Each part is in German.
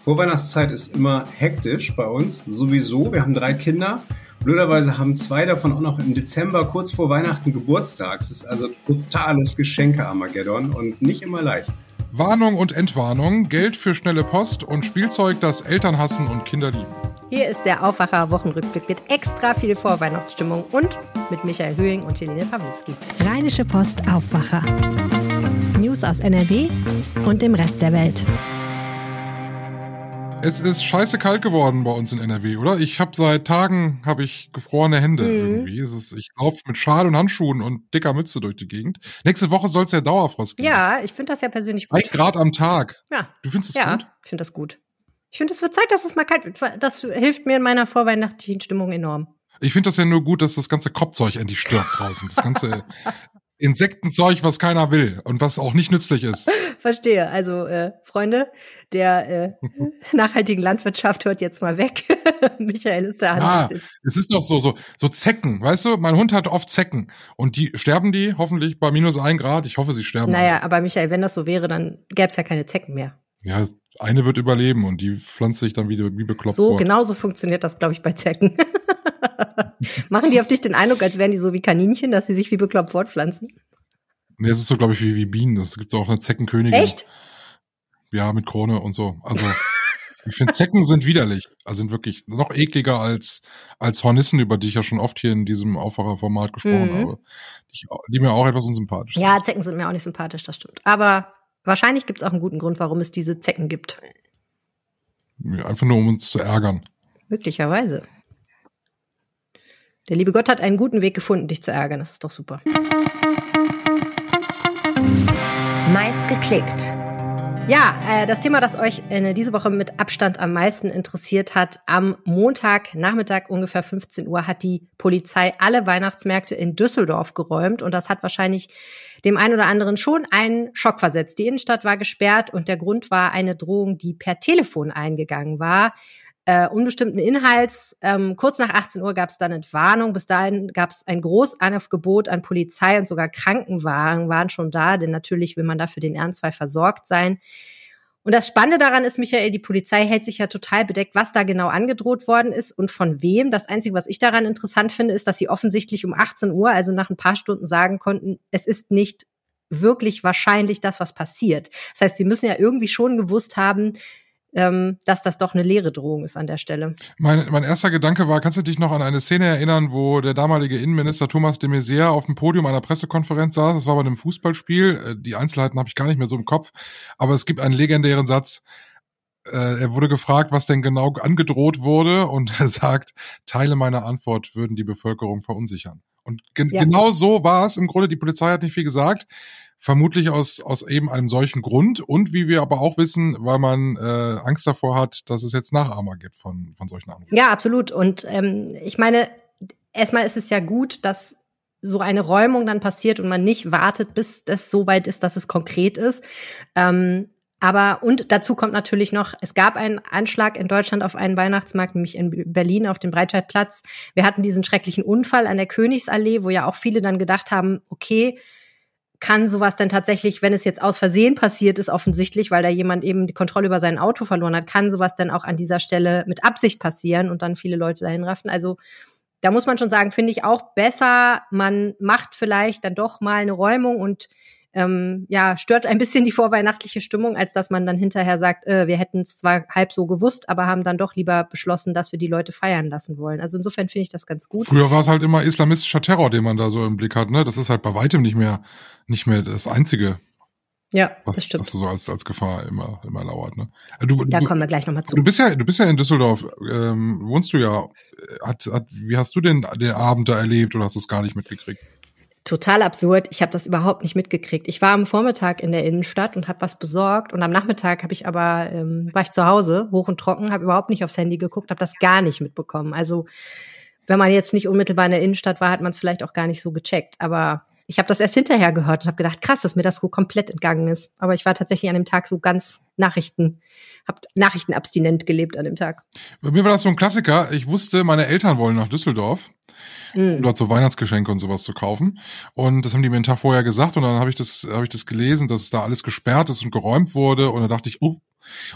Vorweihnachtszeit ist immer hektisch bei uns, sowieso. Wir haben drei Kinder. Blöderweise haben zwei davon auch noch im Dezember kurz vor Weihnachten Geburtstag. Es ist also totales Geschenke-Armageddon und nicht immer leicht. Warnung und Entwarnung, Geld für schnelle Post und Spielzeug, das Eltern hassen und Kinder lieben. Hier ist der Aufwacher-Wochenrückblick mit extra viel Vorweihnachtsstimmung und mit Michael Höhing und Helene Pawlitzki. Rheinische Post Aufwacher. News aus NRW und dem Rest der Welt. Es ist scheiße kalt geworden bei uns in NRW, oder? Ich habe seit Tagen habe ich gefrorene Hände mhm. irgendwie. Es ist, ich laufe mit Schal und Handschuhen und dicker Mütze durch die Gegend. Nächste Woche soll es ja Dauerfrost geben. Ja, ich finde das ja persönlich gut. Ein Grad am Tag. Ja. Du findest es ja, gut? Ja, ich finde das gut. Ich finde, es wird Zeit, dass es mal kalt wird. Das hilft mir in meiner vorweihnachtlichen Stimmung enorm. Ich finde das ja nur gut, dass das ganze Kopfzeug endlich stirbt draußen. Das ganze Insektenzeug, was keiner will und was auch nicht nützlich ist. Verstehe. Also, äh, Freunde der äh, nachhaltigen Landwirtschaft hört jetzt mal weg. Michael ist der. Ja, es ist doch so, so, so Zecken, weißt du? Mein Hund hat oft Zecken. Und die sterben die hoffentlich bei minus ein Grad. Ich hoffe, sie sterben. Naja, alle. aber Michael, wenn das so wäre, dann gäbe es ja keine Zecken mehr. Ja, eine wird überleben und die pflanzt sich dann wieder wie bekloppt So, vor. genau so funktioniert das, glaube ich, bei Zecken. Machen die auf dich den Eindruck, als wären die so wie Kaninchen, dass sie sich wie bekloppt fortpflanzen? Nee, es ist so, glaube ich, wie, wie Bienen. Es gibt auch eine Zeckenkönigin. Echt? Ja, mit Krone und so. Also, ich finde, Zecken sind widerlich. Also sind wirklich noch ekliger als, als Hornissen, über die ich ja schon oft hier in diesem Aufwacherformat gesprochen mhm. habe. Die, die, mir auch etwas unsympathisch sind. Ja, Zecken sind mir auch nicht sympathisch, das stimmt. Aber wahrscheinlich gibt es auch einen guten Grund, warum es diese Zecken gibt. Einfach nur, um uns zu ärgern. Möglicherweise. Der liebe Gott hat einen guten Weg gefunden, dich zu ärgern. Das ist doch super. Meist geklickt. Ja, äh, das Thema, das euch äh, diese Woche mit Abstand am meisten interessiert hat, am Montagnachmittag ungefähr 15 Uhr hat die Polizei alle Weihnachtsmärkte in Düsseldorf geräumt und das hat wahrscheinlich dem einen oder anderen schon einen Schock versetzt. Die Innenstadt war gesperrt und der Grund war eine Drohung, die per Telefon eingegangen war äh, unbestimmten Inhalts. Ähm, kurz nach 18 Uhr gab es dann Entwarnung. Bis dahin gab es ein Großaufgebot an Polizei und sogar Krankenwagen waren schon da, denn natürlich will man dafür den Ernstfall versorgt sein. Und das Spannende daran ist, Michael, die Polizei hält sich ja total bedeckt, was da genau angedroht worden ist und von wem. Das Einzige, was ich daran interessant finde, ist, dass sie offensichtlich um 18 Uhr, also nach ein paar Stunden, sagen konnten, es ist nicht wirklich wahrscheinlich das, was passiert. Das heißt, sie müssen ja irgendwie schon gewusst haben, ähm, dass das doch eine leere Drohung ist an der Stelle. Mein, mein erster Gedanke war, kannst du dich noch an eine Szene erinnern, wo der damalige Innenminister Thomas de Maizière auf dem Podium einer Pressekonferenz saß? Das war bei einem Fußballspiel. Äh, die Einzelheiten habe ich gar nicht mehr so im Kopf. Aber es gibt einen legendären Satz. Äh, er wurde gefragt, was denn genau angedroht wurde, und er sagt, Teile meiner Antwort würden die Bevölkerung verunsichern. Und ge ja. genau so war es im Grunde. Die Polizei hat nicht viel gesagt vermutlich aus, aus eben einem solchen Grund und wie wir aber auch wissen, weil man äh, Angst davor hat, dass es jetzt Nachahmer gibt von, von solchen Anrufen. Ja, absolut. Und ähm, ich meine, erstmal ist es ja gut, dass so eine Räumung dann passiert und man nicht wartet, bis das so weit ist, dass es konkret ist. Ähm, aber und dazu kommt natürlich noch, es gab einen Anschlag in Deutschland auf einen Weihnachtsmarkt, nämlich in Berlin auf dem Breitscheidplatz. Wir hatten diesen schrecklichen Unfall an der Königsallee, wo ja auch viele dann gedacht haben, okay, kann sowas denn tatsächlich, wenn es jetzt aus Versehen passiert ist, offensichtlich, weil da jemand eben die Kontrolle über sein Auto verloren hat, kann sowas denn auch an dieser Stelle mit Absicht passieren und dann viele Leute dahin raffen? Also da muss man schon sagen, finde ich auch besser, man macht vielleicht dann doch mal eine Räumung und ähm, ja, stört ein bisschen die vorweihnachtliche Stimmung, als dass man dann hinterher sagt, äh, wir hätten es zwar halb so gewusst, aber haben dann doch lieber beschlossen, dass wir die Leute feiern lassen wollen. Also insofern finde ich das ganz gut. Früher war es halt immer islamistischer Terror, den man da so im Blick hat, ne? Das ist halt bei weitem nicht mehr, nicht mehr das einzige. Ja, was, das stimmt. Was so als, als Gefahr immer, immer lauert, ne? Äh, du, da du, kommen wir gleich nochmal zu. Du bist ja, du bist ja in Düsseldorf, ähm, wohnst du ja. Hat, hat, wie hast du den, den Abend da erlebt oder hast du es gar nicht mitgekriegt? Total absurd. Ich habe das überhaupt nicht mitgekriegt. Ich war am Vormittag in der Innenstadt und habe was besorgt und am Nachmittag habe ich aber ähm, war ich zu Hause, hoch und trocken, habe überhaupt nicht aufs Handy geguckt, habe das gar nicht mitbekommen. Also wenn man jetzt nicht unmittelbar in der Innenstadt war, hat man es vielleicht auch gar nicht so gecheckt. Aber ich habe das erst hinterher gehört und habe gedacht, krass, dass mir das so komplett entgangen ist. Aber ich war tatsächlich an dem Tag so ganz Nachrichten, habe Nachrichtenabstinent gelebt an dem Tag. Bei mir war das so ein Klassiker. Ich wusste, meine Eltern wollen nach Düsseldorf mhm. um dort so Weihnachtsgeschenke und sowas zu kaufen. Und das haben die mir einen Tag vorher gesagt und dann habe ich das, habe ich das gelesen, dass da alles gesperrt ist und geräumt wurde. Und dann dachte ich, oh,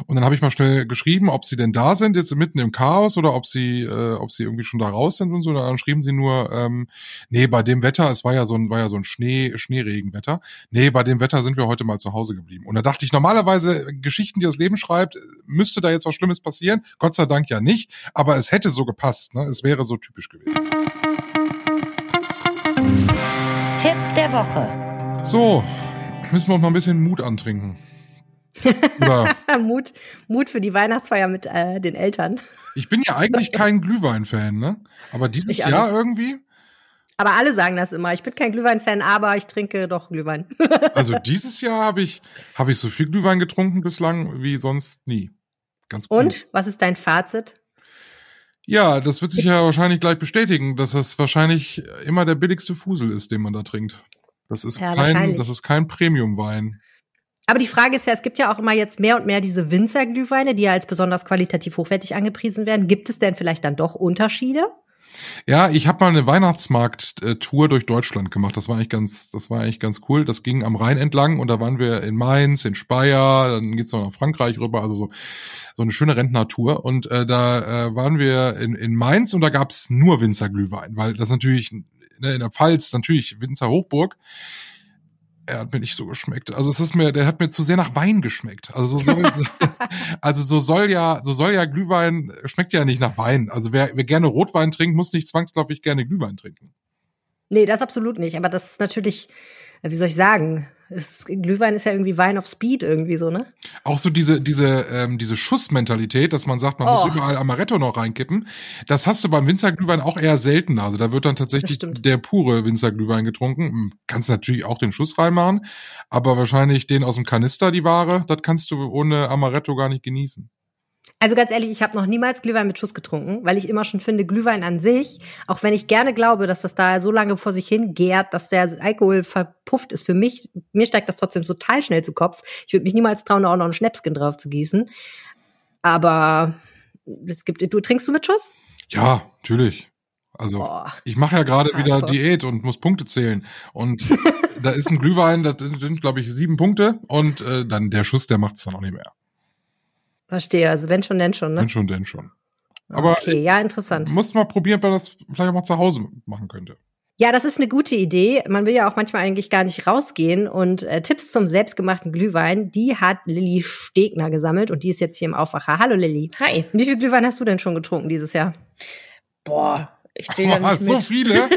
Und dann habe ich mal schnell geschrieben, ob sie denn da sind, jetzt mitten im Chaos oder ob sie, äh, ob sie irgendwie schon da raus sind und so. Dann schrieben sie nur, ähm, nee, bei dem Wetter, es war ja so ein, war ja so ein Schnee, Schneeregenwetter. Nee, bei dem Wetter sind wir heute mal zu Hause geblieben. Und da dachte ich, normalerweise Geschichten, die das Leben schreibt, müsste da jetzt was Schlimmes passieren. Gott sei Dank ja nicht, aber es hätte so gepasst. Ne? Es wäre so typisch gewesen. Tipp der Woche. So, müssen wir uns mal ein bisschen Mut antrinken. Mut, Mut für die Weihnachtsfeier mit äh, den Eltern. Ich bin ja eigentlich kein Glühwein-Fan, ne? Aber dieses Jahr nicht. irgendwie. Aber alle sagen das immer. Ich bin kein Glühwein-Fan, aber ich trinke doch Glühwein. also dieses Jahr habe ich, habe ich so viel Glühwein getrunken bislang wie sonst nie. Ganz gut. Und was ist dein Fazit? Ja, das wird sich ja wahrscheinlich gleich bestätigen, dass das wahrscheinlich immer der billigste Fusel ist, den man da trinkt. Das ist ja, kein, das ist kein Premium-Wein. Aber die Frage ist ja, es gibt ja auch immer jetzt mehr und mehr diese Winzerglühweine, die ja als besonders qualitativ hochwertig angepriesen werden. Gibt es denn vielleicht dann doch Unterschiede? Ja, ich habe mal eine Weihnachtsmarkt-Tour durch Deutschland gemacht. Das war eigentlich ganz, das war eigentlich ganz cool. Das ging am Rhein entlang und da waren wir in Mainz, in Speyer, dann geht's noch nach Frankreich rüber, also so, so eine schöne Rentnertour. Und äh, da äh, waren wir in, in Mainz und da gab's nur Winzerglühwein, weil das natürlich ne, in der Pfalz natürlich Winzer Hochburg er hat mir nicht so geschmeckt. Also es ist mir, der hat mir zu sehr nach Wein geschmeckt. Also so soll, also so soll ja, so soll ja Glühwein schmeckt ja nicht nach Wein. Also wer, wer gerne Rotwein trinkt, muss nicht zwangsläufig gerne Glühwein trinken. Nee, das absolut nicht. Aber das ist natürlich, wie soll ich sagen, ist, Glühwein ist ja irgendwie Wein of Speed irgendwie so, ne? Auch so diese, diese, ähm, diese Schussmentalität, dass man sagt, man oh. muss überall Amaretto noch reinkippen. Das hast du beim Winzerglühwein auch eher selten. Also da wird dann tatsächlich der pure Winzerglühwein getrunken. Hm, kannst natürlich auch den Schuss reinmachen, aber wahrscheinlich den aus dem Kanister, die Ware, das kannst du ohne Amaretto gar nicht genießen. Also ganz ehrlich, ich habe noch niemals Glühwein mit Schuss getrunken, weil ich immer schon finde, Glühwein an sich, auch wenn ich gerne glaube, dass das da so lange vor sich hin gärt, dass der Alkohol verpufft ist, für mich, mir steigt das trotzdem total schnell zu Kopf. Ich würde mich niemals trauen, auch noch einen Schnäpskin drauf zu gießen. Aber es gibt, du trinkst du mit Schuss? Ja, natürlich. Also Boah, ich mache ja gerade wieder Diät und muss Punkte zählen. Und da ist ein Glühwein, das sind, glaube ich, sieben Punkte und äh, dann der Schuss, der macht es dann auch nicht mehr. Verstehe, also wenn schon, denn schon, ne? Wenn schon, denn schon. Aber okay, ja, interessant. Muss mal probieren, ob man das vielleicht auch mal zu Hause machen könnte. Ja, das ist eine gute Idee. Man will ja auch manchmal eigentlich gar nicht rausgehen. Und äh, Tipps zum selbstgemachten Glühwein, die hat Lilly Stegner gesammelt und die ist jetzt hier im Aufwacher. Hallo Lilly. Hi. Wie viel Glühwein hast du denn schon getrunken dieses Jahr? Boah, ich zähle ja nicht so viele?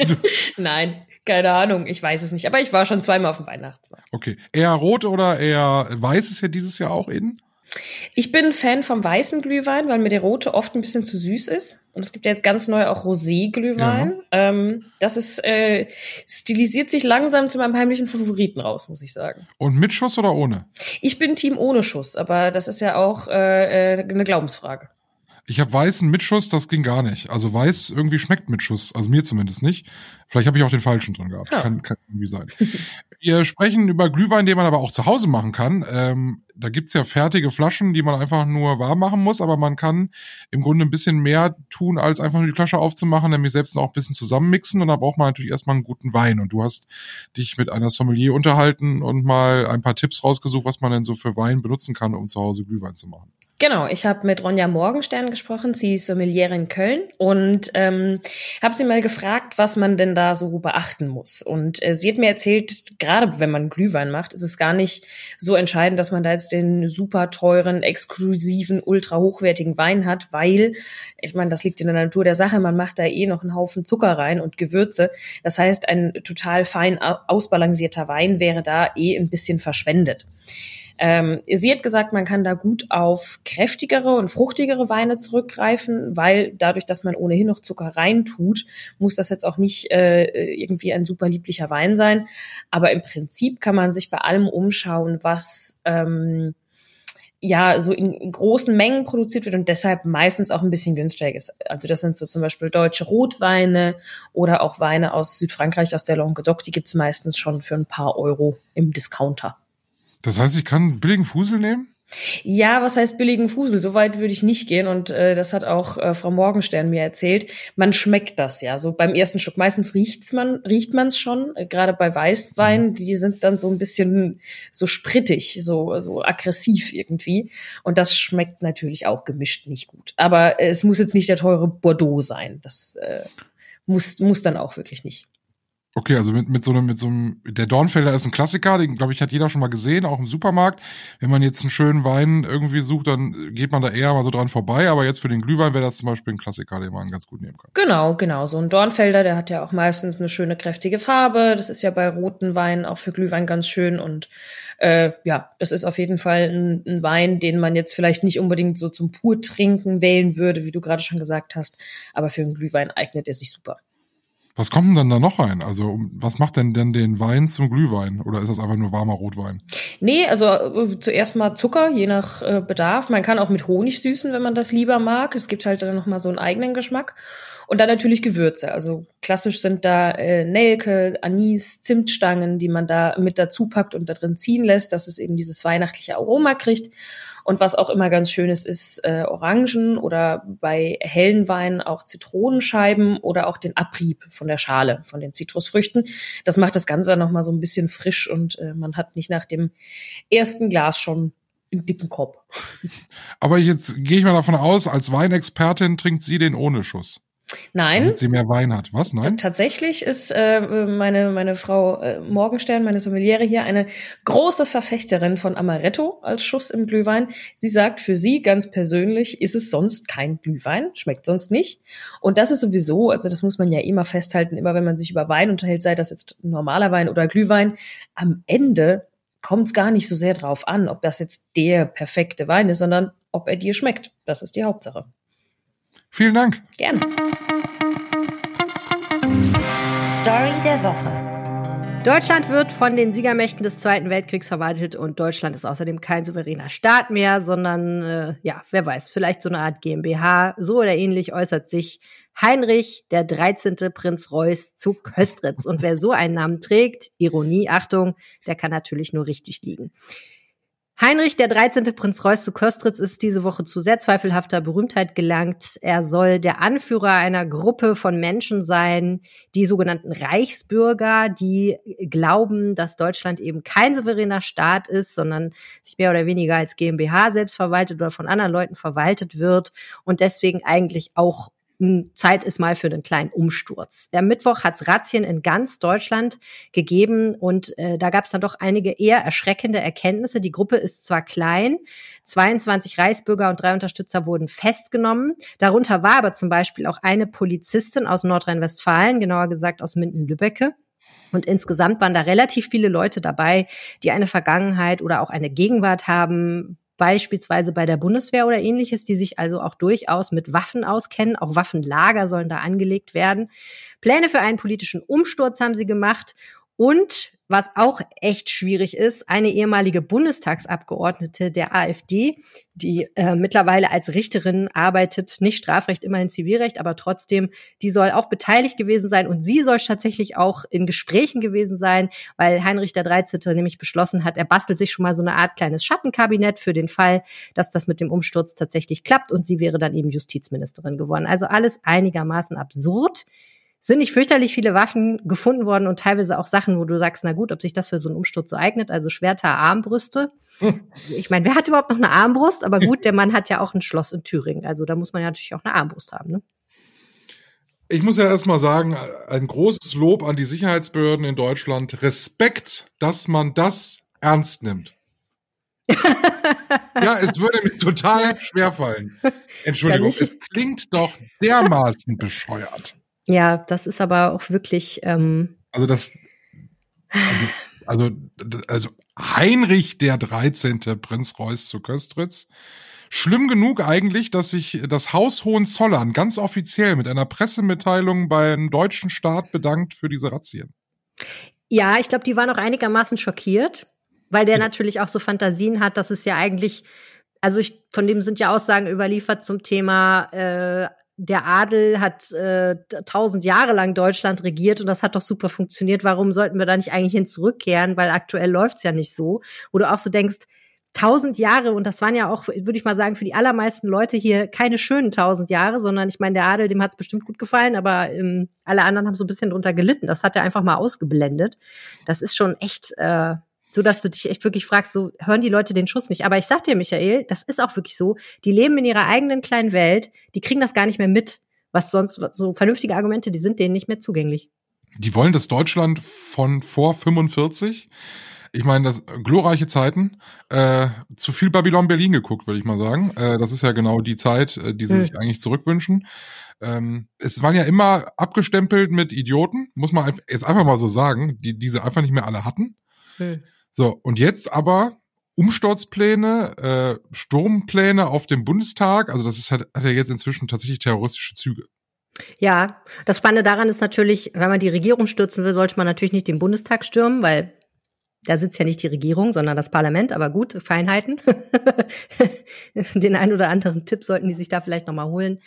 Nein, keine Ahnung, ich weiß es nicht. Aber ich war schon zweimal auf dem Weihnachtsmarkt. Okay. Eher rot oder eher weiß ist ja dieses Jahr auch in? Ich bin Fan vom weißen Glühwein, weil mir der rote oft ein bisschen zu süß ist. Und es gibt ja jetzt ganz neu auch Rosé-Glühwein. Ja. Ähm, das ist äh, stilisiert sich langsam zu meinem heimlichen Favoriten raus, muss ich sagen. Und mit Schuss oder ohne? Ich bin Team ohne Schuss, aber das ist ja auch äh, äh eine Glaubensfrage. Ich habe weißen Mitschuss, das ging gar nicht. Also weiß irgendwie schmeckt Mitschuss, also mir zumindest nicht. Vielleicht habe ich auch den falschen drin gehabt. Ja. Kann, kann irgendwie sein. Wir sprechen über Glühwein, den man aber auch zu Hause machen kann. Ähm, da gibt's ja fertige Flaschen, die man einfach nur warm machen muss, aber man kann im Grunde ein bisschen mehr tun, als einfach nur die Flasche aufzumachen, nämlich selbst auch ein bisschen zusammenmixen. Und da braucht man natürlich erstmal einen guten Wein. Und du hast dich mit einer Sommelier unterhalten und mal ein paar Tipps rausgesucht, was man denn so für Wein benutzen kann, um zu Hause Glühwein zu machen. Genau, ich habe mit Ronja Morgenstern gesprochen. Sie ist Sommeliere in Köln und ähm, habe sie mal gefragt, was man denn da so beachten muss. Und äh, sie hat mir erzählt, gerade wenn man Glühwein macht, ist es gar nicht so entscheidend, dass man da jetzt den super teuren, exklusiven, ultra hochwertigen Wein hat, weil ich meine, das liegt in der Natur der Sache. Man macht da eh noch einen Haufen Zucker rein und Gewürze. Das heißt, ein total fein ausbalancierter Wein wäre da eh ein bisschen verschwendet. Ähm, sie hat gesagt, man kann da gut auf kräftigere und fruchtigere Weine zurückgreifen, weil dadurch, dass man ohnehin noch Zucker reintut, muss das jetzt auch nicht äh, irgendwie ein super lieblicher Wein sein. Aber im Prinzip kann man sich bei allem umschauen, was ähm, ja so in großen Mengen produziert wird und deshalb meistens auch ein bisschen günstiger ist. Also das sind so zum Beispiel deutsche Rotweine oder auch Weine aus Südfrankreich, aus der Languedoc, die gibt's meistens schon für ein paar Euro im Discounter. Das heißt, ich kann billigen Fusel nehmen? Ja, was heißt billigen Fusel? So weit würde ich nicht gehen und äh, das hat auch äh, Frau Morgenstern mir erzählt. Man schmeckt das ja so beim ersten Schluck. Meistens riecht's man, riecht man es schon. Äh, Gerade bei Weißwein, mhm. die sind dann so ein bisschen so sprittig, so so aggressiv irgendwie. Und das schmeckt natürlich auch gemischt nicht gut. Aber äh, es muss jetzt nicht der teure Bordeaux sein. Das äh, muss muss dann auch wirklich nicht. Okay, also mit, mit so einem, mit so einem, der Dornfelder ist ein Klassiker, den glaube ich hat jeder schon mal gesehen, auch im Supermarkt. Wenn man jetzt einen schönen Wein irgendwie sucht, dann geht man da eher mal so dran vorbei. Aber jetzt für den Glühwein wäre das zum Beispiel ein Klassiker, den man ganz gut nehmen kann. Genau, genau. So ein Dornfelder, der hat ja auch meistens eine schöne kräftige Farbe. Das ist ja bei roten Weinen auch für Glühwein ganz schön. Und äh, ja, das ist auf jeden Fall ein, ein Wein, den man jetzt vielleicht nicht unbedingt so zum Purtrinken wählen würde, wie du gerade schon gesagt hast. Aber für einen Glühwein eignet er sich super. Was kommt denn dann da noch rein? Also, was macht denn denn den Wein zum Glühwein? Oder ist das einfach nur warmer Rotwein? Nee, also äh, zuerst mal Zucker, je nach äh, Bedarf. Man kann auch mit Honig süßen, wenn man das lieber mag. Es gibt halt dann noch mal so einen eigenen Geschmack. Und dann natürlich Gewürze. Also klassisch sind da äh, Nelke, Anis, Zimtstangen, die man da mit dazu packt und da drin ziehen lässt, dass es eben dieses weihnachtliche Aroma kriegt. Und was auch immer ganz schön ist, ist äh, Orangen oder bei hellen Weinen auch Zitronenscheiben oder auch den Abrieb von der Schale, von den Zitrusfrüchten. Das macht das Ganze dann nochmal so ein bisschen frisch und äh, man hat nicht nach dem ersten Glas schon einen dicken Kopf. Aber jetzt gehe ich mal davon aus, als Weinexpertin trinkt sie den ohne Schuss. Nein. Damit sie mehr Wein hat. Was? Nein? Tatsächlich ist äh, meine, meine Frau äh, Morgenstern, meine Sommeliere hier, eine große Verfechterin von Amaretto als Schuss im Glühwein. Sie sagt, für sie ganz persönlich ist es sonst kein Glühwein, schmeckt sonst nicht. Und das ist sowieso, also das muss man ja immer festhalten, immer wenn man sich über Wein unterhält, sei das jetzt normaler Wein oder Glühwein, am Ende kommt es gar nicht so sehr drauf an, ob das jetzt der perfekte Wein ist, sondern ob er dir schmeckt. Das ist die Hauptsache. Vielen Dank. Gerne. Story der Woche. Deutschland wird von den Siegermächten des Zweiten Weltkriegs verwaltet und Deutschland ist außerdem kein souveräner Staat mehr, sondern, äh, ja, wer weiß, vielleicht so eine Art GmbH. So oder ähnlich äußert sich Heinrich, der 13. Prinz Reuß zu Köstritz. Und wer so einen Namen trägt, Ironie, Achtung, der kann natürlich nur richtig liegen. Heinrich, der 13. Prinz Reuß zu Köstritz, ist diese Woche zu sehr zweifelhafter Berühmtheit gelangt. Er soll der Anführer einer Gruppe von Menschen sein, die sogenannten Reichsbürger, die glauben, dass Deutschland eben kein souveräner Staat ist, sondern sich mehr oder weniger als GmbH selbst verwaltet oder von anderen Leuten verwaltet wird und deswegen eigentlich auch Zeit ist mal für einen kleinen Umsturz. Der Mittwoch hat es Razzien in ganz Deutschland gegeben und äh, da gab es dann doch einige eher erschreckende Erkenntnisse. Die Gruppe ist zwar klein, 22 Reichsbürger und drei Unterstützer wurden festgenommen. Darunter war aber zum Beispiel auch eine Polizistin aus Nordrhein-Westfalen, genauer gesagt aus Minden-Lübbecke. Und insgesamt waren da relativ viele Leute dabei, die eine Vergangenheit oder auch eine Gegenwart haben, beispielsweise bei der Bundeswehr oder ähnliches, die sich also auch durchaus mit Waffen auskennen. Auch Waffenlager sollen da angelegt werden. Pläne für einen politischen Umsturz haben sie gemacht und was auch echt schwierig ist, eine ehemalige Bundestagsabgeordnete der AfD, die äh, mittlerweile als Richterin arbeitet, nicht Strafrecht, immerhin Zivilrecht, aber trotzdem, die soll auch beteiligt gewesen sein und sie soll tatsächlich auch in Gesprächen gewesen sein, weil Heinrich der 13. nämlich beschlossen hat, er bastelt sich schon mal so eine Art kleines Schattenkabinett für den Fall, dass das mit dem Umsturz tatsächlich klappt und sie wäre dann eben Justizministerin geworden. Also alles einigermaßen absurd sind nicht fürchterlich viele Waffen gefunden worden und teilweise auch Sachen, wo du sagst, na gut, ob sich das für so einen Umsturz so eignet, also Schwerter, Armbrüste. Ich meine, wer hat überhaupt noch eine Armbrust? Aber gut, der Mann hat ja auch ein Schloss in Thüringen, also da muss man ja natürlich auch eine Armbrust haben, ne? Ich muss ja erstmal sagen, ein großes Lob an die Sicherheitsbehörden in Deutschland. Respekt, dass man das ernst nimmt. ja, es würde mir total schwerfallen. Entschuldigung, es klingt doch dermaßen bescheuert. Ja, das ist aber auch wirklich. Ähm also das. Also, also, also Heinrich der 13. Prinz Reuß zu Köstritz. Schlimm genug eigentlich, dass sich das Haus Hohenzollern ganz offiziell mit einer Pressemitteilung beim deutschen Staat bedankt für diese Razzien. Ja, ich glaube, die waren auch einigermaßen schockiert, weil der ja. natürlich auch so Fantasien hat, dass es ja eigentlich, also ich, von dem sind ja Aussagen überliefert zum Thema äh, der Adel hat äh, tausend Jahre lang Deutschland regiert und das hat doch super funktioniert. Warum sollten wir da nicht eigentlich hin zurückkehren? Weil aktuell läuft's ja nicht so. Wo du auch so denkst, tausend Jahre, und das waren ja auch, würde ich mal sagen, für die allermeisten Leute hier keine schönen tausend Jahre, sondern ich meine, der Adel, dem hat es bestimmt gut gefallen, aber ähm, alle anderen haben so ein bisschen drunter gelitten. Das hat er einfach mal ausgeblendet. Das ist schon echt, äh, so dass du dich echt wirklich fragst, so hören die Leute den Schuss nicht. Aber ich sag dir, Michael, das ist auch wirklich so. Die leben in ihrer eigenen kleinen Welt, die kriegen das gar nicht mehr mit, was sonst so vernünftige Argumente, die sind denen nicht mehr zugänglich. Die wollen das Deutschland von vor 45 ich meine, das glorreiche Zeiten, äh, zu viel Babylon Berlin geguckt, würde ich mal sagen. Äh, das ist ja genau die Zeit, äh, die sie mhm. sich eigentlich zurückwünschen. Ähm, es waren ja immer abgestempelt mit Idioten, muss man jetzt einfach mal so sagen, die diese einfach nicht mehr alle hatten. Mhm. So, und jetzt aber Umsturzpläne, äh, Sturmpläne auf dem Bundestag, also das ist halt, hat ja jetzt inzwischen tatsächlich terroristische Züge. Ja, das Spannende daran ist natürlich, wenn man die Regierung stürzen will, sollte man natürlich nicht den Bundestag stürmen, weil da sitzt ja nicht die Regierung, sondern das Parlament, aber gut, Feinheiten. Den einen oder anderen Tipp sollten die sich da vielleicht nochmal holen.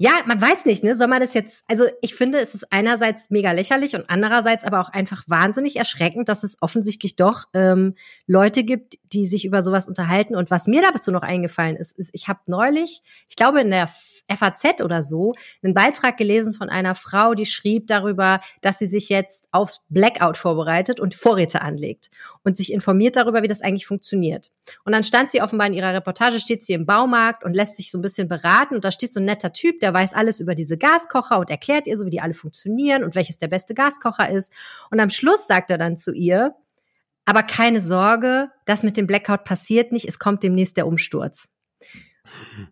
Ja, man weiß nicht, ne? Soll man das jetzt, also ich finde, es ist einerseits mega lächerlich und andererseits aber auch einfach wahnsinnig erschreckend, dass es offensichtlich doch ähm, Leute gibt, die sich über sowas unterhalten. Und was mir dazu noch eingefallen ist, ist, ich habe neulich, ich glaube in der FAZ oder so, einen Beitrag gelesen von einer Frau, die schrieb darüber, dass sie sich jetzt aufs Blackout vorbereitet und Vorräte anlegt und sich informiert darüber, wie das eigentlich funktioniert. Und dann stand sie offenbar in ihrer Reportage, steht sie im Baumarkt und lässt sich so ein bisschen beraten und da steht so ein netter Typ, der weiß alles über diese Gaskocher und erklärt ihr so, wie die alle funktionieren und welches der beste Gaskocher ist. Und am Schluss sagt er dann zu ihr, aber keine Sorge, das mit dem Blackout passiert nicht, es kommt demnächst der Umsturz.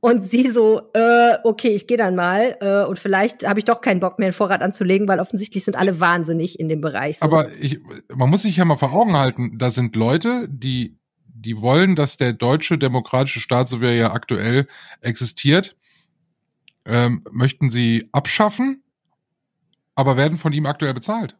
Und sie so, äh, okay, ich gehe dann mal äh, und vielleicht habe ich doch keinen Bock mehr, einen Vorrat anzulegen, weil offensichtlich sind alle wahnsinnig in dem Bereich. So. Aber ich, man muss sich ja mal vor Augen halten, da sind Leute, die, die wollen, dass der deutsche demokratische Staat, so wie er ja aktuell existiert, ähm, möchten sie abschaffen, aber werden von ihm aktuell bezahlt.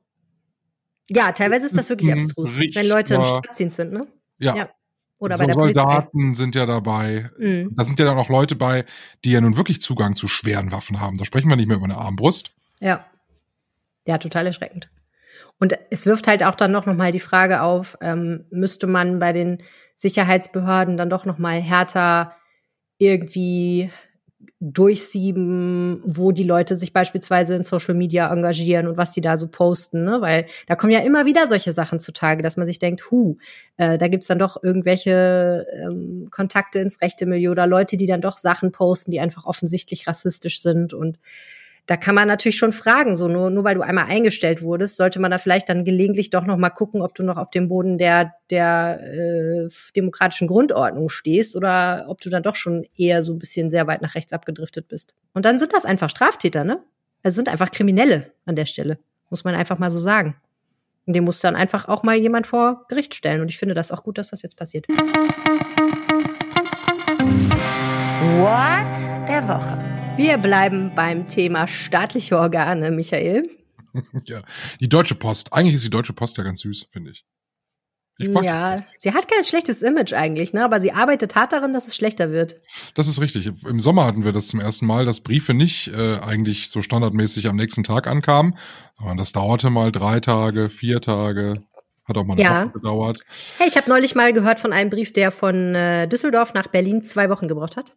Ja, teilweise ist das wirklich abstrus, wenn Leute im Staatsdienst sind, ne? Ja. ja. Oder so bei der Soldaten Polizei. sind ja dabei. Mhm. Da sind ja dann auch Leute bei, die ja nun wirklich Zugang zu schweren Waffen haben. Da sprechen wir nicht mehr über eine Armbrust. Ja. Ja, total erschreckend. Und es wirft halt auch dann noch, noch mal die Frage auf, ähm, müsste man bei den Sicherheitsbehörden dann doch noch mal härter irgendwie durchsieben, wo die Leute sich beispielsweise in Social Media engagieren und was die da so posten, ne? Weil da kommen ja immer wieder solche Sachen zutage, dass man sich denkt, hu, äh, da gibt's dann doch irgendwelche ähm, Kontakte ins rechte Milieu oder Leute, die dann doch Sachen posten, die einfach offensichtlich rassistisch sind und da kann man natürlich schon fragen, so nur, nur weil du einmal eingestellt wurdest, sollte man da vielleicht dann gelegentlich doch noch mal gucken, ob du noch auf dem Boden der, der äh, demokratischen Grundordnung stehst oder ob du dann doch schon eher so ein bisschen sehr weit nach rechts abgedriftet bist. Und dann sind das einfach Straftäter, ne? Also sind einfach Kriminelle an der Stelle, muss man einfach mal so sagen. Und dem muss dann einfach auch mal jemand vor Gericht stellen. Und ich finde das auch gut, dass das jetzt passiert. What der Woche. Wir bleiben beim Thema staatliche Organe, Michael. ja, die Deutsche Post. Eigentlich ist die Deutsche Post ja ganz süß, finde ich. ich ja, sie hat kein schlechtes Image eigentlich, ne? Aber sie arbeitet hart daran, dass es schlechter wird. Das ist richtig. Im Sommer hatten wir das zum ersten Mal, dass Briefe nicht äh, eigentlich so standardmäßig am nächsten Tag ankamen, sondern das dauerte mal drei Tage, vier Tage. Hat auch mal eine ja. Woche gedauert. Hey, ich habe neulich mal gehört von einem Brief, der von äh, Düsseldorf nach Berlin zwei Wochen gebraucht hat.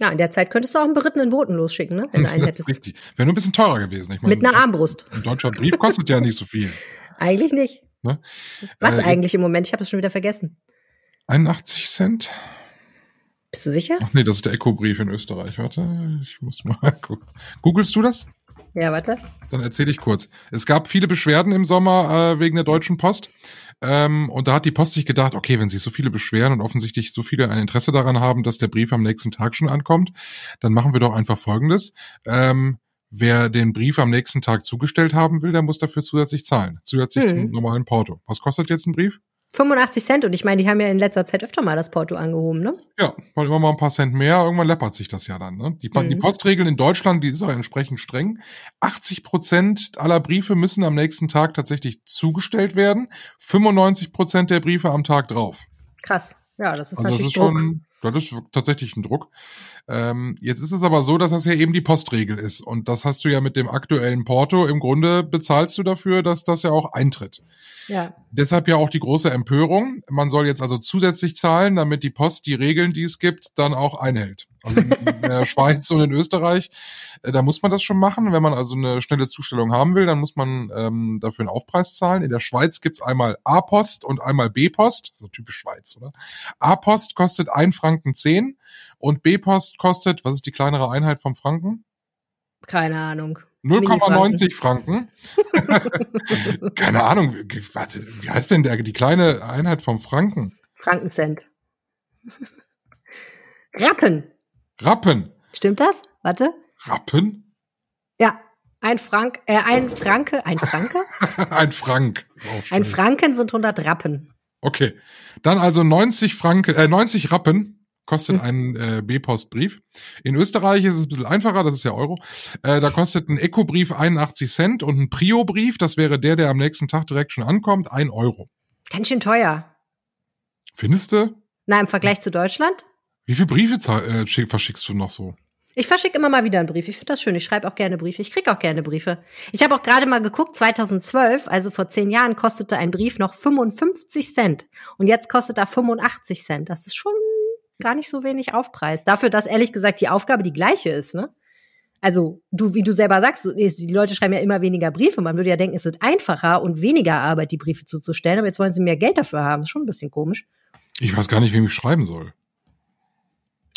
Ja, in der Zeit könntest du auch einen berittenen Boten losschicken, ne? wenn du einen hättest. Richtig. Wäre nur ein bisschen teurer gewesen. Ich meine, Mit einer Armbrust. Ein deutscher Brief kostet ja nicht so viel. Eigentlich nicht. Ne? Was äh, eigentlich im Moment? Ich habe es schon wieder vergessen. 81 Cent. Bist du sicher? Ach nee, das ist der Eco-Brief in Österreich. Warte, ich muss mal gucken. Googlest du das? Ja, warte. Dann erzähle ich kurz. Es gab viele Beschwerden im Sommer äh, wegen der Deutschen Post. Ähm, und da hat die Post sich gedacht, okay, wenn sich so viele beschweren und offensichtlich so viele ein Interesse daran haben, dass der Brief am nächsten Tag schon ankommt, dann machen wir doch einfach Folgendes. Ähm, wer den Brief am nächsten Tag zugestellt haben will, der muss dafür zusätzlich zahlen. Zusätzlich hm. zum normalen Porto. Was kostet jetzt ein Brief? 85 Cent und ich meine, die haben ja in letzter Zeit öfter mal das Porto angehoben, ne? Ja, weil immer mal ein paar Cent mehr, irgendwann läppert sich das ja dann, ne? Die, mhm. die Postregeln in Deutschland, die ist auch entsprechend streng. 80 Prozent aller Briefe müssen am nächsten Tag tatsächlich zugestellt werden, 95 Prozent der Briefe am Tag drauf. Krass. Ja, das ist also natürlich das ist schon, Das ist tatsächlich ein Druck. Ähm, jetzt ist es aber so, dass das ja eben die Postregel ist. Und das hast du ja mit dem aktuellen Porto. Im Grunde bezahlst du dafür, dass das ja auch eintritt. Ja. Deshalb ja auch die große Empörung. Man soll jetzt also zusätzlich zahlen, damit die Post die Regeln, die es gibt, dann auch einhält. Also in der Schweiz und in Österreich, äh, da muss man das schon machen. Wenn man also eine schnelle Zustellung haben will, dann muss man ähm, dafür einen Aufpreis zahlen. In der Schweiz gibt's einmal A-Post und einmal B-Post. So typisch Schweiz, oder? A-Post kostet ein Franken zehn und B-Post kostet, was ist die kleinere Einheit vom Franken? Keine Ahnung. 0,90 Franken. Keine Ahnung, warte, wie heißt denn der, die kleine Einheit vom Franken? Frankencent. Rappen. Rappen. Stimmt das? Warte. Rappen? Ja, ein Frank, äh, ein Franke, ein Franke? ein Frank. Ein Franken sind 100 Rappen. Okay. Dann also 90 Franken, äh, 90 Rappen kostet ein äh, B-Post-Brief. In Österreich ist es ein bisschen einfacher, das ist ja Euro. Äh, da kostet ein Eco-Brief 81 Cent und ein Prio-Brief, das wäre der, der am nächsten Tag direkt schon ankommt, ein Euro. Ganz schön teuer. Findest du? Na, im Vergleich zu Deutschland? Wie viele Briefe äh, verschickst du noch so? Ich verschicke immer mal wieder einen Brief. Ich finde das schön. Ich schreibe auch gerne Briefe. Ich kriege auch gerne Briefe. Ich habe auch gerade mal geguckt, 2012, also vor zehn Jahren, kostete ein Brief noch 55 Cent. Und jetzt kostet er 85 Cent. Das ist schon gar nicht so wenig Aufpreis. Dafür, dass ehrlich gesagt die Aufgabe die gleiche ist, ne? Also, du, wie du selber sagst, die Leute schreiben ja immer weniger Briefe. Man würde ja denken, es wird einfacher und weniger Arbeit, die Briefe zuzustellen, aber jetzt wollen sie mehr Geld dafür haben. Das ist schon ein bisschen komisch. Ich weiß gar nicht, wem ich schreiben soll.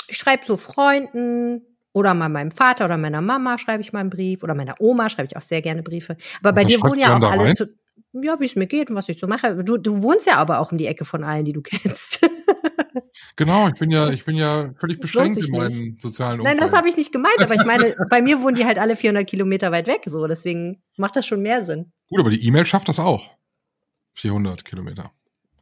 Ich schreibe so Freunden oder mal meinem Vater oder meiner Mama schreibe ich mal einen Brief oder meiner Oma schreibe ich auch sehr gerne Briefe. Aber bei dir wohnen ja auch alle, ja, wie es mir geht und was ich so mache. Du, du wohnst ja aber auch um die Ecke von allen, die du kennst. Genau, ich bin ja, ich bin ja völlig beschränkt in meinen nicht. sozialen Umfeld. Nein, das habe ich nicht gemeint, aber ich meine, bei mir wohnen die halt alle 400 Kilometer weit weg, so, deswegen macht das schon mehr Sinn. Gut, aber die E-Mail schafft das auch. 400 Kilometer.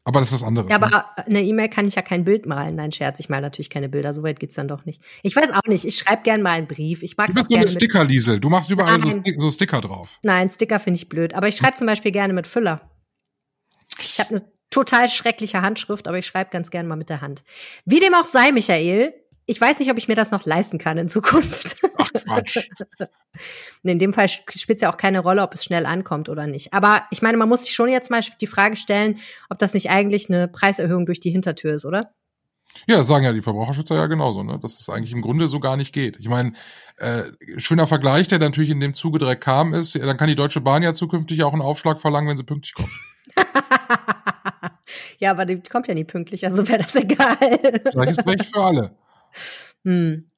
Aber das ist was anderes. Ja, aber ne? eine E-Mail kann ich ja kein Bild malen. Nein, Scherz, ich mal natürlich keine Bilder. So weit geht's dann doch nicht. Ich weiß auch nicht. Ich schreibe gern mal einen Brief. Ich mag Du bist so eine Sticker, Liesel. Du machst überall so, so, Sticker drauf. Nein, Sticker finde ich blöd. Aber ich schreibe zum Beispiel gerne mit Füller. Ich habe eine total schreckliche Handschrift, aber ich schreibe ganz gern mal mit der Hand. Wie dem auch sei, Michael, ich weiß nicht, ob ich mir das noch leisten kann in Zukunft. Ach Quatsch. in dem Fall spielt es ja auch keine Rolle, ob es schnell ankommt oder nicht. Aber ich meine, man muss sich schon jetzt mal die Frage stellen, ob das nicht eigentlich eine Preiserhöhung durch die Hintertür ist, oder? Ja, sagen ja die Verbraucherschützer ja genauso, ne? dass es eigentlich im Grunde so gar nicht geht. Ich meine, äh, schöner Vergleich, der natürlich in dem Zuge direkt kam, ist, dann kann die Deutsche Bahn ja zukünftig auch einen Aufschlag verlangen, wenn sie pünktlich kommt. ja, aber die kommt ja nie pünktlich, also wäre das egal. Gleiches Recht für alle. Hm.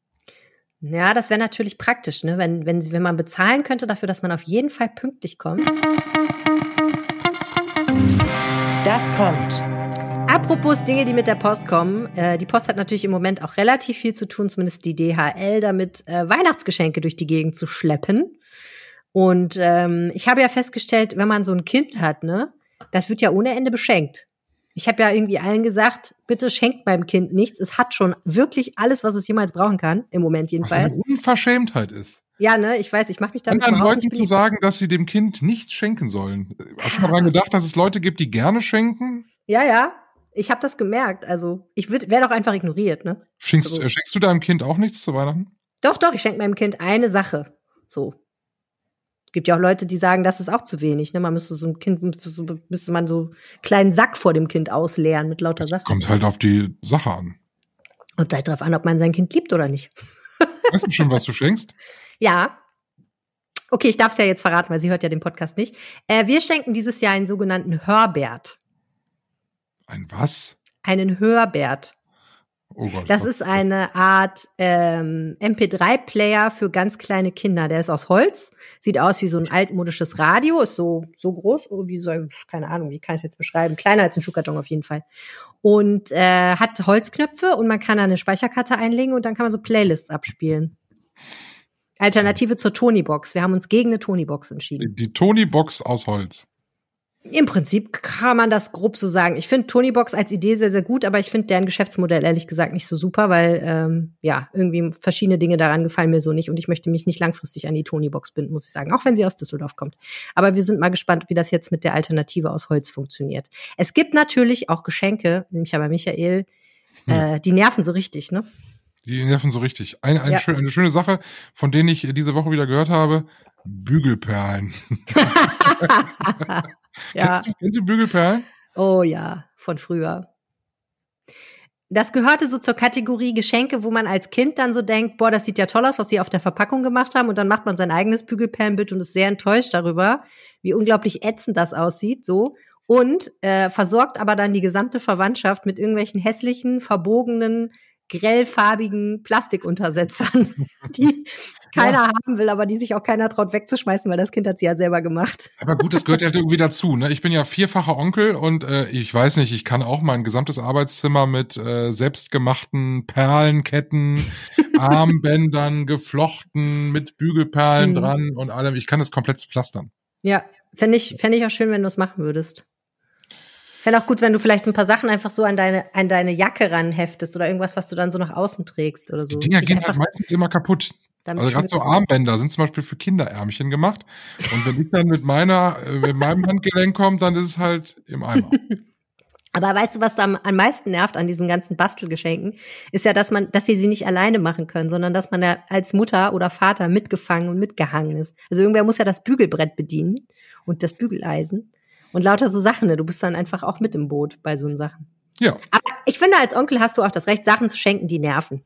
Ja, das wäre natürlich praktisch, ne? wenn, wenn, wenn man bezahlen könnte dafür, dass man auf jeden Fall pünktlich kommt. Das kommt. Apropos Dinge, die mit der Post kommen. Äh, die Post hat natürlich im Moment auch relativ viel zu tun, zumindest die DHL, damit äh, Weihnachtsgeschenke durch die Gegend zu schleppen. Und ähm, ich habe ja festgestellt, wenn man so ein Kind hat, ne, das wird ja ohne Ende beschenkt. Ich habe ja irgendwie allen gesagt, bitte schenkt meinem Kind nichts. Es hat schon wirklich alles, was es jemals brauchen kann, im Moment jedenfalls. Was eine Unverschämtheit ist. Ja, ne, ich weiß, ich mache mich damit Anderen Leuten zu sagen, dass sie dem Kind nichts schenken sollen. Hast du schon mal dran gedacht, dass es Leute gibt, die gerne schenken? Ja, ja. Ich habe das gemerkt. Also, ich werde doch einfach ignoriert, ne? Schenkst, also. äh, schenkst du deinem Kind auch nichts zu Weihnachten? Doch, doch, ich schenke meinem Kind eine Sache. So. Es gibt ja auch Leute, die sagen, das ist auch zu wenig. Ne? Man müsste so ein Kind, müsste man so einen kleinen Sack vor dem Kind ausleeren mit lauter Sachen. Kommt halt auf die Sache an. Und seid darauf an, ob man sein Kind liebt oder nicht. Weißt du schon, was du schenkst? Ja. Okay, ich darf es ja jetzt verraten, weil sie hört ja den Podcast nicht. Äh, wir schenken dieses Jahr einen sogenannten Hörbert. Ein was? Einen Hörbert. Oh Gott, das ist eine Art ähm, MP3-Player für ganz kleine Kinder. Der ist aus Holz, sieht aus wie so ein altmodisches Radio, ist so so groß, oh, wie so, keine Ahnung, wie kann ich es jetzt beschreiben? Kleiner als ein Schuhkarton auf jeden Fall. Und äh, hat Holzknöpfe und man kann da eine Speicherkarte einlegen und dann kann man so Playlists abspielen. Alternative zur Tony-Box. Wir haben uns gegen eine Tony-Box entschieden. Die Tony-Box aus Holz. Im Prinzip kann man das grob so sagen. Ich finde Tonybox als Idee sehr, sehr gut, aber ich finde deren Geschäftsmodell ehrlich gesagt nicht so super, weil ähm, ja, irgendwie verschiedene Dinge daran gefallen mir so nicht und ich möchte mich nicht langfristig an die Tonybox binden, muss ich sagen, auch wenn sie aus Düsseldorf kommt. Aber wir sind mal gespannt, wie das jetzt mit der Alternative aus Holz funktioniert. Es gibt natürlich auch Geschenke, nämlich aber Michael, Äh, die nerven so richtig, ne? Die nerven so richtig. Eine, eine, ja. schöne, eine schöne Sache, von denen ich diese Woche wieder gehört habe, Bügelperlen. ja. kennst, du, kennst du Bügelperlen? Oh ja, von früher. Das gehörte so zur Kategorie Geschenke, wo man als Kind dann so denkt, boah, das sieht ja toll aus, was sie auf der Verpackung gemacht haben. Und dann macht man sein eigenes Bügelperlenbild und ist sehr enttäuscht darüber, wie unglaublich ätzend das aussieht, so. Und äh, versorgt aber dann die gesamte Verwandtschaft mit irgendwelchen hässlichen, verbogenen, grellfarbigen Plastikuntersetzern, die keiner ja. haben will, aber die sich auch keiner traut wegzuschmeißen, weil das Kind hat sie ja selber gemacht. Aber gut, das gehört ja irgendwie dazu. Ne? Ich bin ja vierfacher Onkel und äh, ich weiß nicht, ich kann auch mein gesamtes Arbeitszimmer mit äh, selbstgemachten Perlenketten, Armbändern geflochten, mit Bügelperlen mhm. dran und allem. Ich kann das komplett pflastern. Ja, fände ich, fänd ich auch schön, wenn du es machen würdest. Fände auch gut, wenn du vielleicht so ein paar Sachen einfach so an deine, an deine Jacke ranheftest oder irgendwas, was du dann so nach außen trägst oder so. Die Dinger gehen halt meistens immer kaputt. Also gerade so Armbänder sind zum Beispiel für Kinderärmchen gemacht. Und wenn ich dann mit meiner, äh, mit meinem Handgelenk komme, dann ist es halt im Eimer. Aber weißt du, was da am, meisten nervt an diesen ganzen Bastelgeschenken, ist ja, dass man, dass sie sie nicht alleine machen können, sondern dass man da als Mutter oder Vater mitgefangen und mitgehangen ist. Also irgendwer muss ja das Bügelbrett bedienen und das Bügeleisen und lauter so Sachen. Ne? Du bist dann einfach auch mit im Boot bei so Sachen. Ja. Aber ich finde, als Onkel hast du auch das Recht, Sachen zu schenken, die nerven.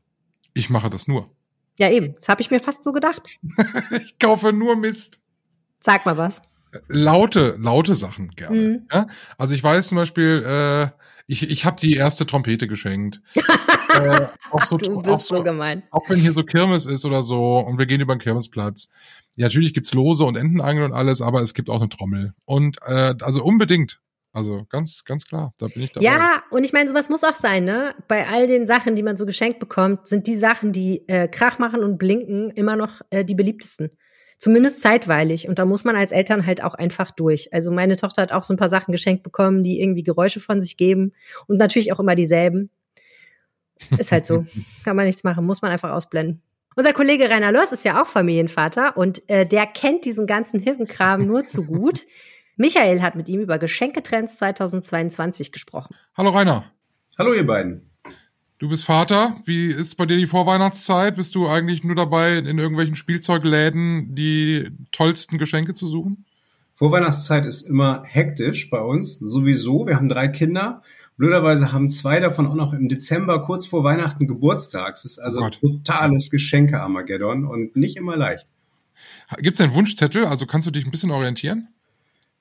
Ich mache das nur. Ja, eben. Das habe ich mir fast so gedacht. ich kaufe nur Mist. Sag mal was. Laute, laute Sachen gerne. Mhm. Ja? Also ich weiß zum Beispiel, äh, ich, ich habe die erste Trompete geschenkt. äh, auch so, du bist auch so, so gemein. Auch wenn hier so Kirmes ist oder so und wir gehen über den Kirmesplatz. Ja, natürlich gibt's Lose und Entenangel und alles, aber es gibt auch eine Trommel. Und äh, also unbedingt. Also ganz, ganz klar, da bin ich dabei. Ja, und ich meine, sowas muss auch sein, ne? Bei all den Sachen, die man so geschenkt bekommt, sind die Sachen, die äh, Krach machen und blinken, immer noch äh, die beliebtesten. Zumindest zeitweilig. Und da muss man als Eltern halt auch einfach durch. Also meine Tochter hat auch so ein paar Sachen geschenkt bekommen, die irgendwie Geräusche von sich geben. Und natürlich auch immer dieselben. Ist halt so. Kann man nichts machen, muss man einfach ausblenden. Unser Kollege Rainer Lörs ist ja auch Familienvater und äh, der kennt diesen ganzen Hirnkram nur zu gut. Michael hat mit ihm über Geschenketrends 2022 gesprochen. Hallo Rainer. Hallo ihr beiden. Du bist Vater. Wie ist bei dir die Vorweihnachtszeit? Bist du eigentlich nur dabei, in irgendwelchen Spielzeugläden die tollsten Geschenke zu suchen? Vorweihnachtszeit ist immer hektisch bei uns. Sowieso. Wir haben drei Kinder. Blöderweise haben zwei davon auch noch im Dezember kurz vor Weihnachten Geburtstag. Es ist also oh totales Geschenke-Armageddon und nicht immer leicht. Gibt es einen Wunschzettel? Also kannst du dich ein bisschen orientieren?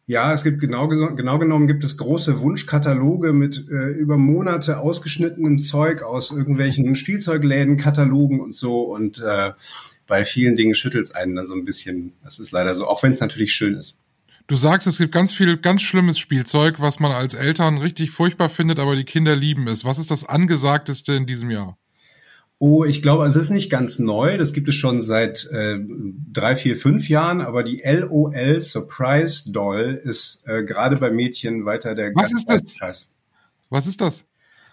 Ja, es gibt genau, genau genommen gibt es große Wunschkataloge mit äh, über Monate ausgeschnittenem Zeug aus irgendwelchen Spielzeugläden, Katalogen und so. Und äh, bei vielen Dingen schüttelt es einen dann so ein bisschen. Das ist leider so, auch wenn es natürlich schön ist. Du sagst, es gibt ganz viel ganz schlimmes Spielzeug, was man als Eltern richtig furchtbar findet, aber die Kinder lieben es. Was ist das angesagteste in diesem Jahr? Oh, ich glaube, es ist nicht ganz neu. Das gibt es schon seit äh, drei, vier, fünf Jahren. Aber die LOL Surprise Doll ist äh, gerade bei Mädchen weiter der Was ist das? Scheiß. Was ist das?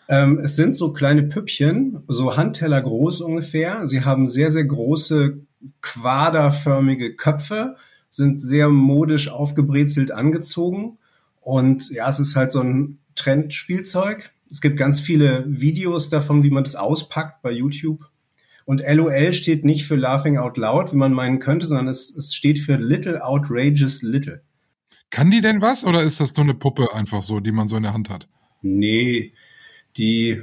Ähm, es sind so kleine Püppchen, so Handteller groß ungefähr. Sie haben sehr, sehr große quaderförmige Köpfe, sind sehr modisch aufgebrezelt angezogen. Und ja, es ist halt so ein Trendspielzeug es gibt ganz viele Videos davon, wie man das auspackt bei YouTube. Und LOL steht nicht für Laughing Out Loud, wie man meinen könnte, sondern es, es steht für Little Outrageous Little. Kann die denn was oder ist das nur eine Puppe einfach so, die man so in der Hand hat? Nee, die,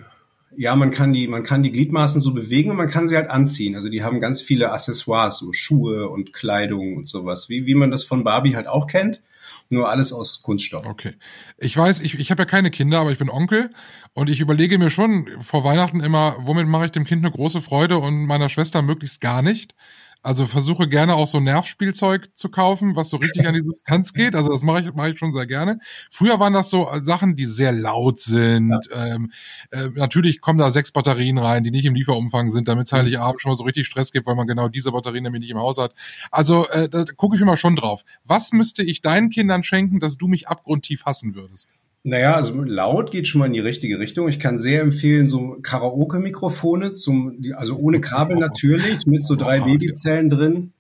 ja, man kann die, man kann die Gliedmaßen so bewegen und man kann sie halt anziehen. Also die haben ganz viele Accessoires, so Schuhe und Kleidung und sowas, wie, wie man das von Barbie halt auch kennt nur alles aus Kunststoff. Okay. Ich weiß, ich, ich habe ja keine Kinder, aber ich bin Onkel und ich überlege mir schon vor Weihnachten immer, womit mache ich dem Kind eine große Freude und meiner Schwester möglichst gar nicht. Also versuche gerne auch so Nervspielzeug zu kaufen, was so richtig an die Substanz geht. Also das mache ich, mache ich schon sehr gerne. Früher waren das so Sachen, die sehr laut sind. Ja. Ähm, äh, natürlich kommen da sechs Batterien rein, die nicht im Lieferumfang sind, damit es mhm. Heiligabend schon mal so richtig Stress gibt, weil man genau diese Batterien nämlich nicht im Haus hat. Also äh, da gucke ich immer schon drauf. Was müsste ich deinen Kindern schenken, dass du mich abgrundtief hassen würdest? Naja, also laut geht schon mal in die richtige Richtung. Ich kann sehr empfehlen, so Karaoke-Mikrofone, zum, also ohne Kabel natürlich, mit so drei Babyzellen drin,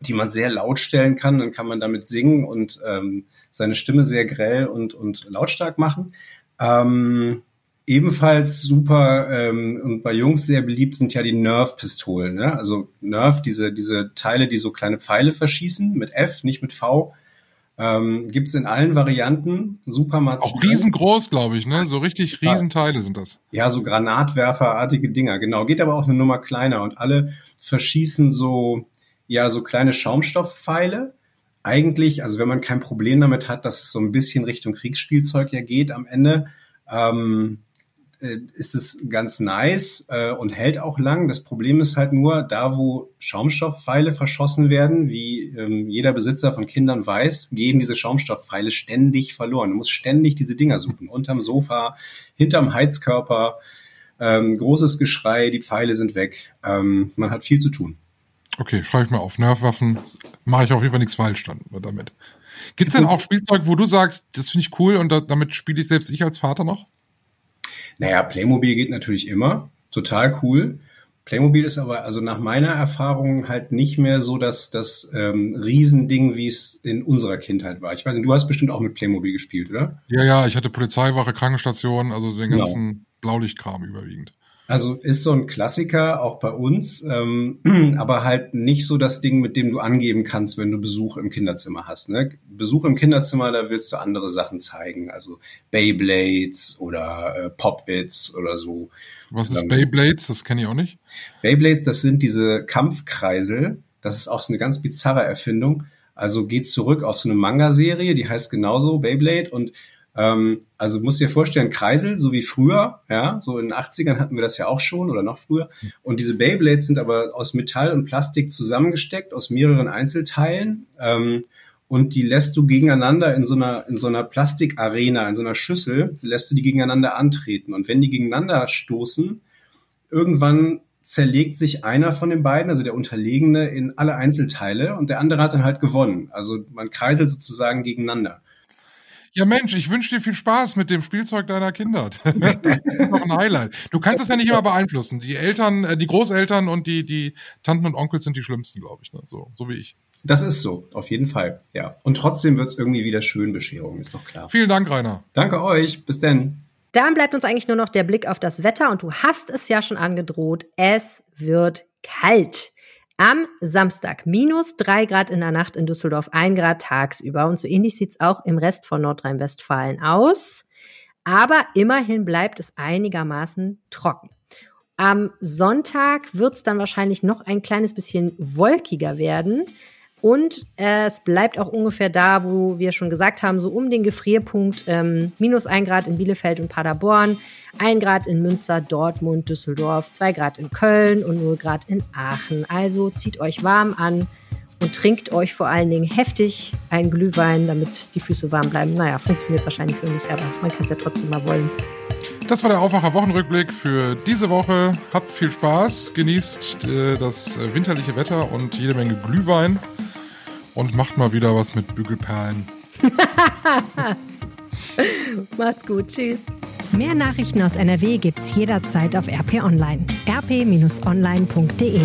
die man sehr laut stellen kann. Dann kann man damit singen und ähm, seine Stimme sehr grell und, und lautstark machen. Ähm, Ebenfalls super ähm, und bei Jungs sehr beliebt sind ja die Nerf-Pistolen. Ne? Also Nerf, diese, diese Teile, die so kleine Pfeile verschießen, mit F, nicht mit V. Ähm, Gibt in allen Varianten. Super Auch riesengroß, glaube ich, ne? So richtig Riesenteile sind das. Ja, so Granatwerferartige Dinger, genau. Geht aber auch eine Nummer kleiner und alle verschießen so, ja, so kleine Schaumstoffpfeile. Eigentlich, also wenn man kein Problem damit hat, dass es so ein bisschen Richtung Kriegsspielzeug ja geht am Ende, ähm, äh, ist es ganz nice äh, und hält auch lang. Das Problem ist halt nur, da wo Schaumstoffpfeile verschossen werden, wie ähm, jeder Besitzer von Kindern weiß, gehen diese Schaumstoffpfeile ständig verloren. Du musst ständig diese Dinger suchen. Unterm Sofa, hinterm Heizkörper, ähm, großes Geschrei, die Pfeile sind weg. Ähm, man hat viel zu tun. Okay, schreibe ich mal auf. Nerfwaffen mache ich auf jeden Fall nichts falsch dann damit. Gibt's denn auch Spielzeug, wo du sagst, das finde ich cool und da, damit spiele ich selbst ich als Vater noch? Naja, Playmobil geht natürlich immer. Total cool. Playmobil ist aber also nach meiner Erfahrung halt nicht mehr so dass das ähm, Riesending, wie es in unserer Kindheit war. Ich weiß nicht, du hast bestimmt auch mit Playmobil gespielt, oder? Ja, ja, ich hatte Polizeiwache, Krankenstation, also den genau. ganzen genau. Blaulichtkram überwiegend. Also ist so ein Klassiker auch bei uns, ähm, aber halt nicht so das Ding, mit dem du angeben kannst, wenn du Besuch im Kinderzimmer hast. Ne? Besuch im Kinderzimmer, da willst du andere Sachen zeigen, also Beyblades oder äh, Pop-Its oder so. Was ist ähm, Beyblades? Das kenne ich auch nicht. Beyblades, das sind diese Kampfkreisel. Das ist auch so eine ganz bizarre Erfindung. Also geht zurück auf so eine Manga-Serie, die heißt genauso Beyblade und ähm, also musst dir vorstellen, Kreisel, so wie früher, ja, so in den 80ern hatten wir das ja auch schon oder noch früher. Und diese Beyblades sind aber aus Metall und Plastik zusammengesteckt, aus mehreren Einzelteilen. Ähm, und die lässt du gegeneinander in so einer, in so einer Plastikarena, in so einer Schüssel, lässt du die gegeneinander antreten. Und wenn die gegeneinander stoßen, irgendwann zerlegt sich einer von den beiden, also der Unterlegene, in alle Einzelteile und der andere hat dann halt gewonnen. Also man kreiselt sozusagen gegeneinander. Ja, Mensch, ich wünsche dir viel Spaß mit dem Spielzeug deiner Kinder. Das ist noch ein Highlight. Du kannst das ja nicht immer beeinflussen. Die Eltern, äh, die Großeltern und die, die Tanten und Onkel sind die schlimmsten, glaube ich. Ne? So, so wie ich. Das ist so, auf jeden Fall, ja. Und trotzdem wird es irgendwie wieder schön, Bescherung, ist doch klar. Vielen Dank, Rainer. Danke euch. Bis denn. Dann bleibt uns eigentlich nur noch der Blick auf das Wetter und du hast es ja schon angedroht. Es wird kalt. Am Samstag minus drei Grad in der Nacht in Düsseldorf, ein Grad tagsüber. Und so ähnlich sieht's auch im Rest von Nordrhein-Westfalen aus. Aber immerhin bleibt es einigermaßen trocken. Am Sonntag wird's dann wahrscheinlich noch ein kleines bisschen wolkiger werden. Und es bleibt auch ungefähr da, wo wir schon gesagt haben, so um den Gefrierpunkt ähm, minus ein Grad in Bielefeld und Paderborn, ein Grad in Münster, Dortmund, Düsseldorf, zwei Grad in Köln und null Grad in Aachen. Also zieht euch warm an und trinkt euch vor allen Dingen heftig einen Glühwein, damit die Füße warm bleiben. Naja, funktioniert wahrscheinlich so nicht, aber man kann es ja trotzdem mal wollen. Das war der Aufwacher Wochenrückblick für diese Woche. Habt viel Spaß, genießt äh, das winterliche Wetter und jede Menge Glühwein und macht mal wieder was mit Bügelperlen. Macht's gut, tschüss. Mehr Nachrichten aus NRW gibt's jederzeit auf RP Online. rp-online.de